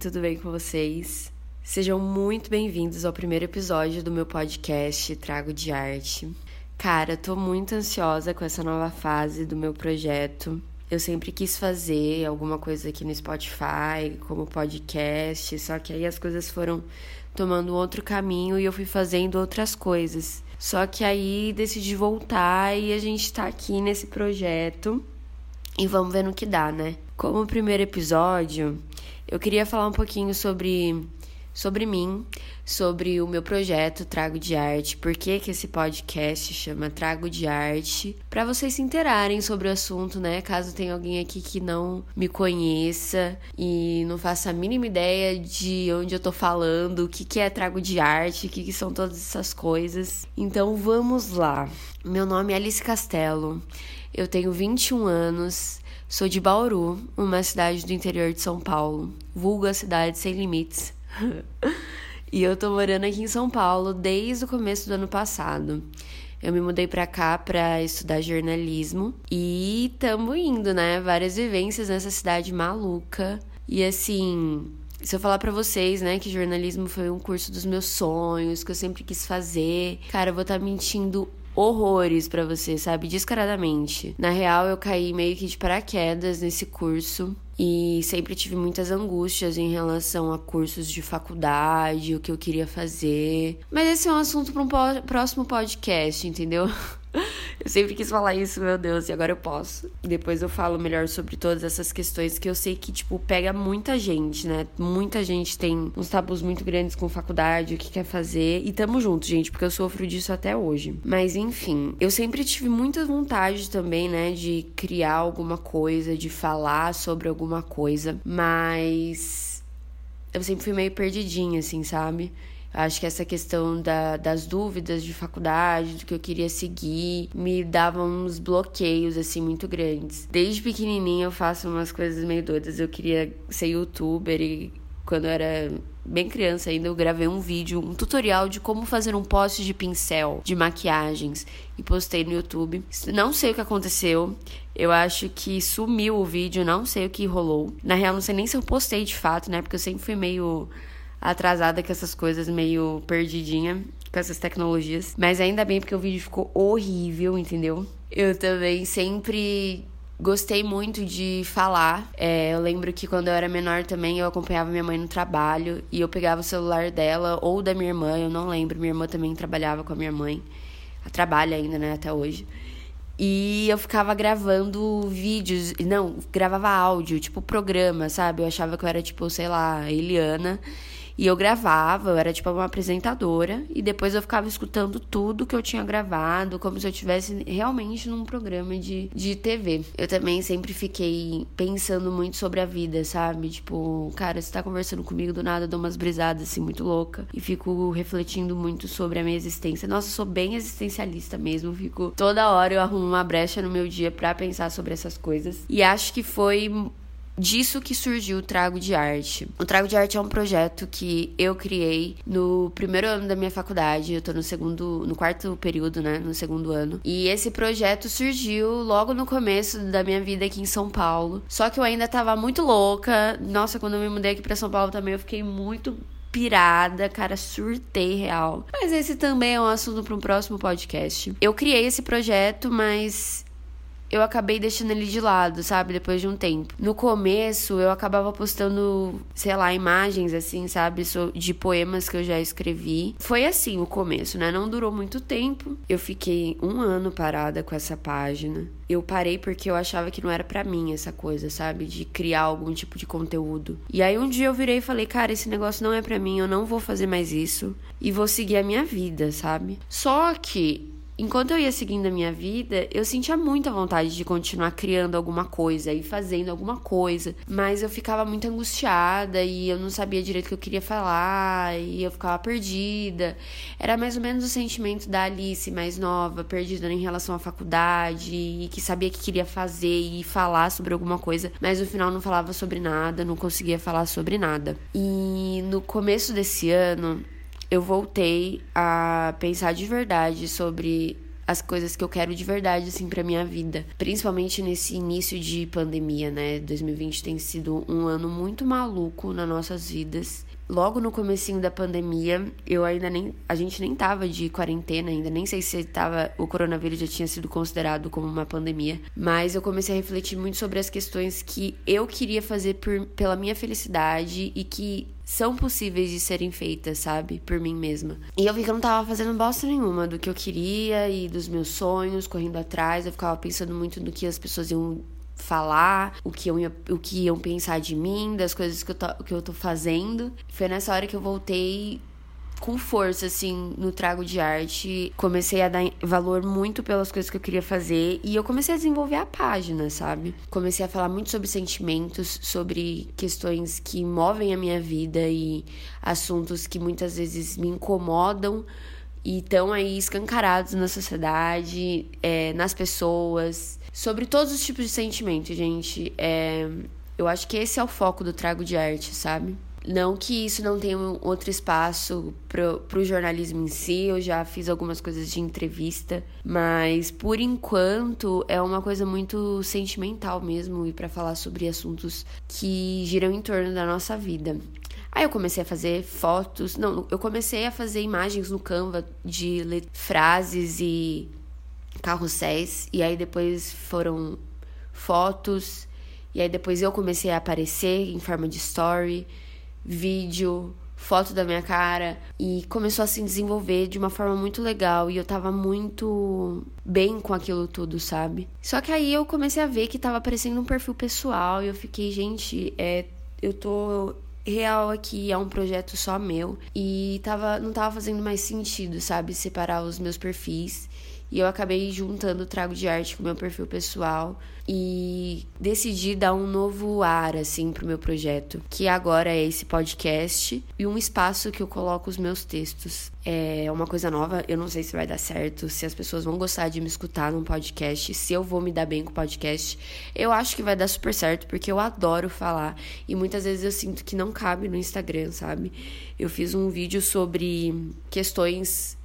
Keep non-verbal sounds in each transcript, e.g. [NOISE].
Tudo bem com vocês? Sejam muito bem-vindos ao primeiro episódio do meu podcast Trago de Arte. Cara, tô muito ansiosa com essa nova fase do meu projeto. Eu sempre quis fazer alguma coisa aqui no Spotify, como podcast, só que aí as coisas foram tomando outro caminho e eu fui fazendo outras coisas. Só que aí decidi voltar e a gente tá aqui nesse projeto e vamos ver no que dá, né? Como primeiro episódio, eu queria falar um pouquinho sobre sobre mim, sobre o meu projeto Trago de Arte, por que, que esse podcast chama Trago de Arte, para vocês se interarem sobre o assunto, né? Caso tenha alguém aqui que não me conheça e não faça a mínima ideia de onde eu tô falando, o que, que é Trago de Arte, o que, que são todas essas coisas. Então vamos lá. Meu nome é Alice Castelo, eu tenho 21 anos. Sou de Bauru, uma cidade do interior de São Paulo, vulga cidade sem limites. [LAUGHS] e eu tô morando aqui em São Paulo desde o começo do ano passado. Eu me mudei para cá para estudar jornalismo e tamo indo, né? Várias vivências nessa cidade maluca. E assim, se eu falar para vocês, né, que jornalismo foi um curso dos meus sonhos, que eu sempre quis fazer, cara, eu vou estar tá mentindo horrores para você, sabe? Descaradamente. Na real, eu caí meio que de paraquedas nesse curso e sempre tive muitas angústias em relação a cursos de faculdade, o que eu queria fazer. Mas esse é um assunto para um próximo podcast, entendeu? [LAUGHS] Eu sempre quis falar isso, meu Deus, e agora eu posso. Depois eu falo melhor sobre todas essas questões que eu sei que, tipo, pega muita gente, né? Muita gente tem uns tabus muito grandes com faculdade, o que quer fazer. E tamo junto, gente, porque eu sofro disso até hoje. Mas enfim, eu sempre tive muita vontade também, né, de criar alguma coisa, de falar sobre alguma coisa, mas eu sempre fui meio perdidinha, assim, sabe? Acho que essa questão da, das dúvidas de faculdade, do que eu queria seguir, me dava uns bloqueios, assim, muito grandes. Desde pequenininha eu faço umas coisas meio doidas. Eu queria ser youtuber e quando eu era bem criança ainda, eu gravei um vídeo, um tutorial de como fazer um post de pincel de maquiagens e postei no YouTube. Não sei o que aconteceu. Eu acho que sumiu o vídeo, não sei o que rolou. Na real, não sei nem se eu postei de fato, né? Porque eu sempre fui meio atrasada com essas coisas, meio perdidinha com essas tecnologias. Mas ainda bem porque o vídeo ficou horrível, entendeu? Eu também sempre gostei muito de falar. É, eu lembro que quando eu era menor também eu acompanhava minha mãe no trabalho e eu pegava o celular dela ou da minha irmã, eu não lembro. Minha irmã também trabalhava com a minha mãe. Ela trabalha ainda, né, até hoje. E eu ficava gravando vídeos, não, gravava áudio, tipo programa, sabe? Eu achava que eu era tipo, sei lá, Eliana. E eu gravava, eu era tipo uma apresentadora, e depois eu ficava escutando tudo que eu tinha gravado, como se eu estivesse realmente num programa de, de TV. Eu também sempre fiquei pensando muito sobre a vida, sabe? Tipo, cara, você tá conversando comigo do nada, eu dou umas brisadas assim muito louca e fico refletindo muito sobre a minha existência. Nossa, eu sou bem existencialista mesmo, fico toda hora eu arrumo uma brecha no meu dia para pensar sobre essas coisas. E acho que foi disso que surgiu o Trago de Arte. O Trago de Arte é um projeto que eu criei no primeiro ano da minha faculdade. Eu tô no segundo, no quarto período, né, no segundo ano. E esse projeto surgiu logo no começo da minha vida aqui em São Paulo. Só que eu ainda tava muito louca. Nossa, quando eu me mudei aqui para São Paulo também eu fiquei muito pirada, cara, surtei real. Mas esse também é um assunto para um próximo podcast. Eu criei esse projeto, mas eu acabei deixando ele de lado, sabe? Depois de um tempo. No começo, eu acabava postando, sei lá, imagens assim, sabe? De poemas que eu já escrevi. Foi assim o começo, né? Não durou muito tempo. Eu fiquei um ano parada com essa página. Eu parei porque eu achava que não era para mim essa coisa, sabe? De criar algum tipo de conteúdo. E aí um dia eu virei e falei, cara, esse negócio não é para mim, eu não vou fazer mais isso. E vou seguir a minha vida, sabe? Só que enquanto eu ia seguindo a minha vida, eu sentia muita vontade de continuar criando alguma coisa e fazendo alguma coisa, mas eu ficava muito angustiada e eu não sabia direito o que eu queria falar e eu ficava perdida. Era mais ou menos o sentimento da Alice mais nova, perdida em relação à faculdade e que sabia que queria fazer e falar sobre alguma coisa, mas no final não falava sobre nada, não conseguia falar sobre nada. E no começo desse ano, eu voltei a pensar de verdade sobre as coisas que eu quero de verdade, assim, pra minha vida. Principalmente nesse início de pandemia, né? 2020 tem sido um ano muito maluco nas nossas vidas logo no comecinho da pandemia, eu ainda nem. A gente nem tava de quarentena ainda, nem sei se tava, o coronavírus já tinha sido considerado como uma pandemia. Mas eu comecei a refletir muito sobre as questões que eu queria fazer por, pela minha felicidade e que são possíveis de serem feitas, sabe? Por mim mesma. E eu vi que eu não tava fazendo bosta nenhuma do que eu queria e dos meus sonhos, correndo atrás. Eu ficava pensando muito no que as pessoas iam falar, o que, ia, o que iam pensar de mim, das coisas que eu, tô, que eu tô fazendo. Foi nessa hora que eu voltei com força, assim, no trago de arte. Comecei a dar valor muito pelas coisas que eu queria fazer e eu comecei a desenvolver a página, sabe? Comecei a falar muito sobre sentimentos, sobre questões que movem a minha vida e assuntos que muitas vezes me incomodam e estão aí escancarados na sociedade, é, nas pessoas, sobre todos os tipos de sentimento, gente. É, eu acho que esse é o foco do Trago de Arte, sabe? Não que isso não tenha um outro espaço pro, pro jornalismo em si, eu já fiz algumas coisas de entrevista, mas por enquanto é uma coisa muito sentimental mesmo e para falar sobre assuntos que giram em torno da nossa vida. Aí eu comecei a fazer fotos, não, eu comecei a fazer imagens no Canva de frases e carrosséis, e aí depois foram fotos, e aí depois eu comecei a aparecer em forma de story, vídeo, foto da minha cara e começou a se desenvolver de uma forma muito legal e eu tava muito bem com aquilo tudo, sabe? Só que aí eu comecei a ver que tava aparecendo um perfil pessoal e eu fiquei, gente, é, eu tô real aqui é um projeto só meu e tava não tava fazendo mais sentido, sabe, separar os meus perfis. E eu acabei juntando o trago de arte com o meu perfil pessoal e decidi dar um novo ar assim pro meu projeto, que agora é esse podcast e um espaço que eu coloco os meus textos. É uma coisa nova, eu não sei se vai dar certo, se as pessoas vão gostar de me escutar num podcast, se eu vou me dar bem com o podcast. Eu acho que vai dar super certo porque eu adoro falar e muitas vezes eu sinto que não cabe no Instagram, sabe? Eu fiz um vídeo sobre questões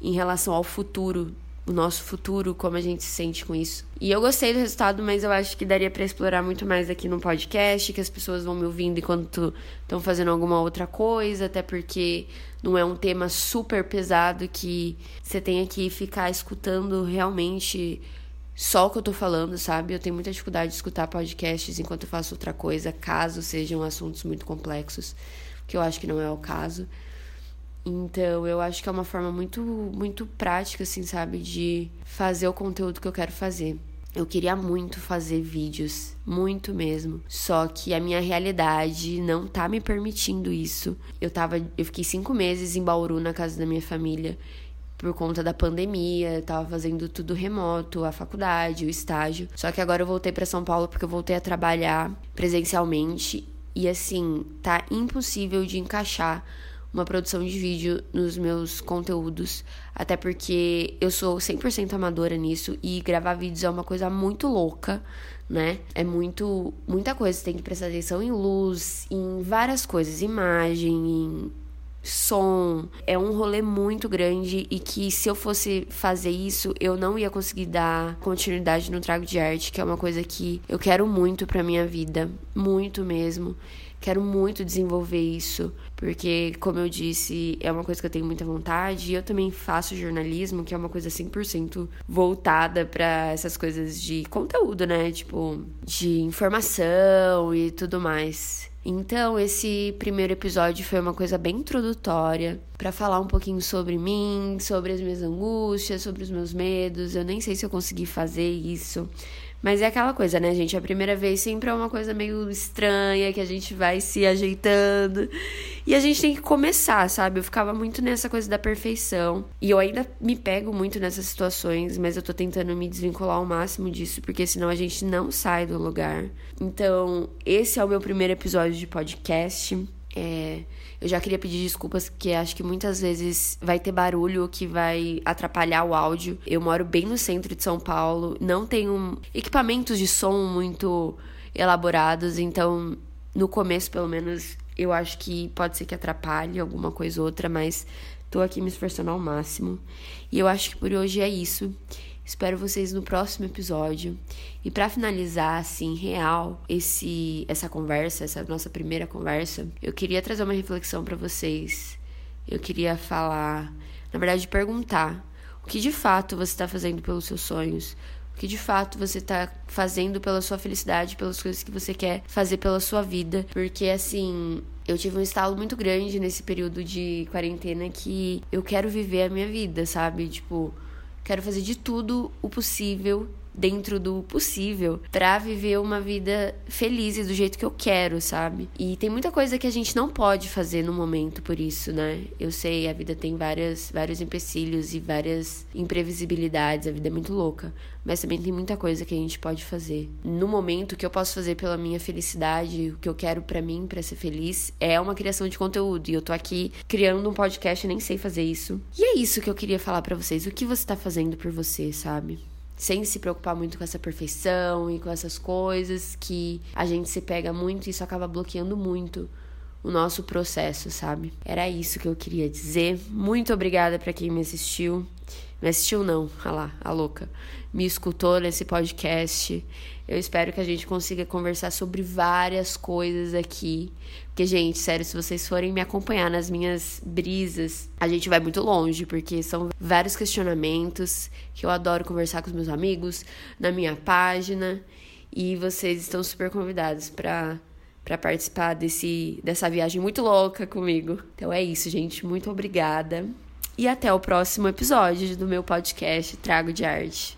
em relação ao futuro o nosso futuro, como a gente se sente com isso. E eu gostei do resultado, mas eu acho que daria para explorar muito mais aqui no podcast, que as pessoas vão me ouvindo enquanto estão fazendo alguma outra coisa, até porque não é um tema super pesado que você tenha que ficar escutando realmente só o que eu tô falando, sabe? Eu tenho muita dificuldade de escutar podcasts enquanto eu faço outra coisa, caso sejam assuntos muito complexos, que eu acho que não é o caso. Então, eu acho que é uma forma muito, muito prática, assim, sabe, de fazer o conteúdo que eu quero fazer. Eu queria muito fazer vídeos, muito mesmo. Só que a minha realidade não tá me permitindo isso. Eu tava, eu fiquei cinco meses em Bauru na casa da minha família por conta da pandemia, eu tava fazendo tudo remoto, a faculdade, o estágio. Só que agora eu voltei para São Paulo porque eu voltei a trabalhar presencialmente e assim, tá impossível de encaixar uma produção de vídeo nos meus conteúdos, até porque eu sou 100% amadora nisso e gravar vídeos é uma coisa muito louca, né? É muito muita coisa, você tem que prestar atenção em luz, em várias coisas, imagem, em som. É um rolê muito grande e que se eu fosse fazer isso, eu não ia conseguir dar continuidade no trago de arte, que é uma coisa que eu quero muito para minha vida, muito mesmo. Quero muito desenvolver isso, porque, como eu disse, é uma coisa que eu tenho muita vontade. E eu também faço jornalismo, que é uma coisa 100% voltada para essas coisas de conteúdo, né? Tipo, de informação e tudo mais. Então, esse primeiro episódio foi uma coisa bem introdutória para falar um pouquinho sobre mim, sobre as minhas angústias, sobre os meus medos. Eu nem sei se eu consegui fazer isso, mas é aquela coisa, né, gente? A primeira vez sempre é uma coisa meio estranha, que a gente vai se ajeitando. E a gente tem que começar, sabe? Eu ficava muito nessa coisa da perfeição. E eu ainda me pego muito nessas situações, mas eu tô tentando me desvincular ao máximo disso, porque senão a gente não sai do lugar. Então, esse é o meu primeiro episódio de podcast. É, eu já queria pedir desculpas, porque acho que muitas vezes vai ter barulho que vai atrapalhar o áudio. Eu moro bem no centro de São Paulo, não tenho equipamentos de som muito elaborados, então no começo, pelo menos, eu acho que pode ser que atrapalhe alguma coisa ou outra, mas Tô aqui me esforçando ao máximo. E eu acho que por hoje é isso. Espero vocês no próximo episódio. E para finalizar assim, real, esse essa conversa, essa nossa primeira conversa, eu queria trazer uma reflexão para vocês. Eu queria falar, na verdade, perguntar o que de fato você está fazendo pelos seus sonhos, o que de fato você está fazendo pela sua felicidade, pelas coisas que você quer fazer pela sua vida. Porque, assim, eu tive um estalo muito grande nesse período de quarentena que eu quero viver a minha vida, sabe? Tipo, quero fazer de tudo o possível dentro do possível para viver uma vida feliz e do jeito que eu quero, sabe? E tem muita coisa que a gente não pode fazer no momento por isso, né? Eu sei, a vida tem várias, vários empecilhos e várias imprevisibilidades, a vida é muito louca, mas também tem muita coisa que a gente pode fazer. No momento que eu posso fazer pela minha felicidade, o que eu quero para mim para ser feliz é uma criação de conteúdo e eu tô aqui criando um podcast, e nem sei fazer isso. E é isso que eu queria falar para vocês, o que você tá fazendo por você, sabe? Sem se preocupar muito com essa perfeição e com essas coisas que a gente se pega muito e isso acaba bloqueando muito o nosso processo, sabe? Era isso que eu queria dizer. Muito obrigada para quem me assistiu. Me assistiu não, olha lá, a louca. Me escutou nesse podcast. Eu espero que a gente consiga conversar sobre várias coisas aqui. Porque, gente, sério, se vocês forem me acompanhar nas minhas brisas, a gente vai muito longe, porque são vários questionamentos que eu adoro conversar com os meus amigos na minha página. E vocês estão super convidados para para participar desse, dessa viagem muito louca comigo. Então é isso, gente. Muito obrigada. E até o próximo episódio do meu podcast Trago de Arte.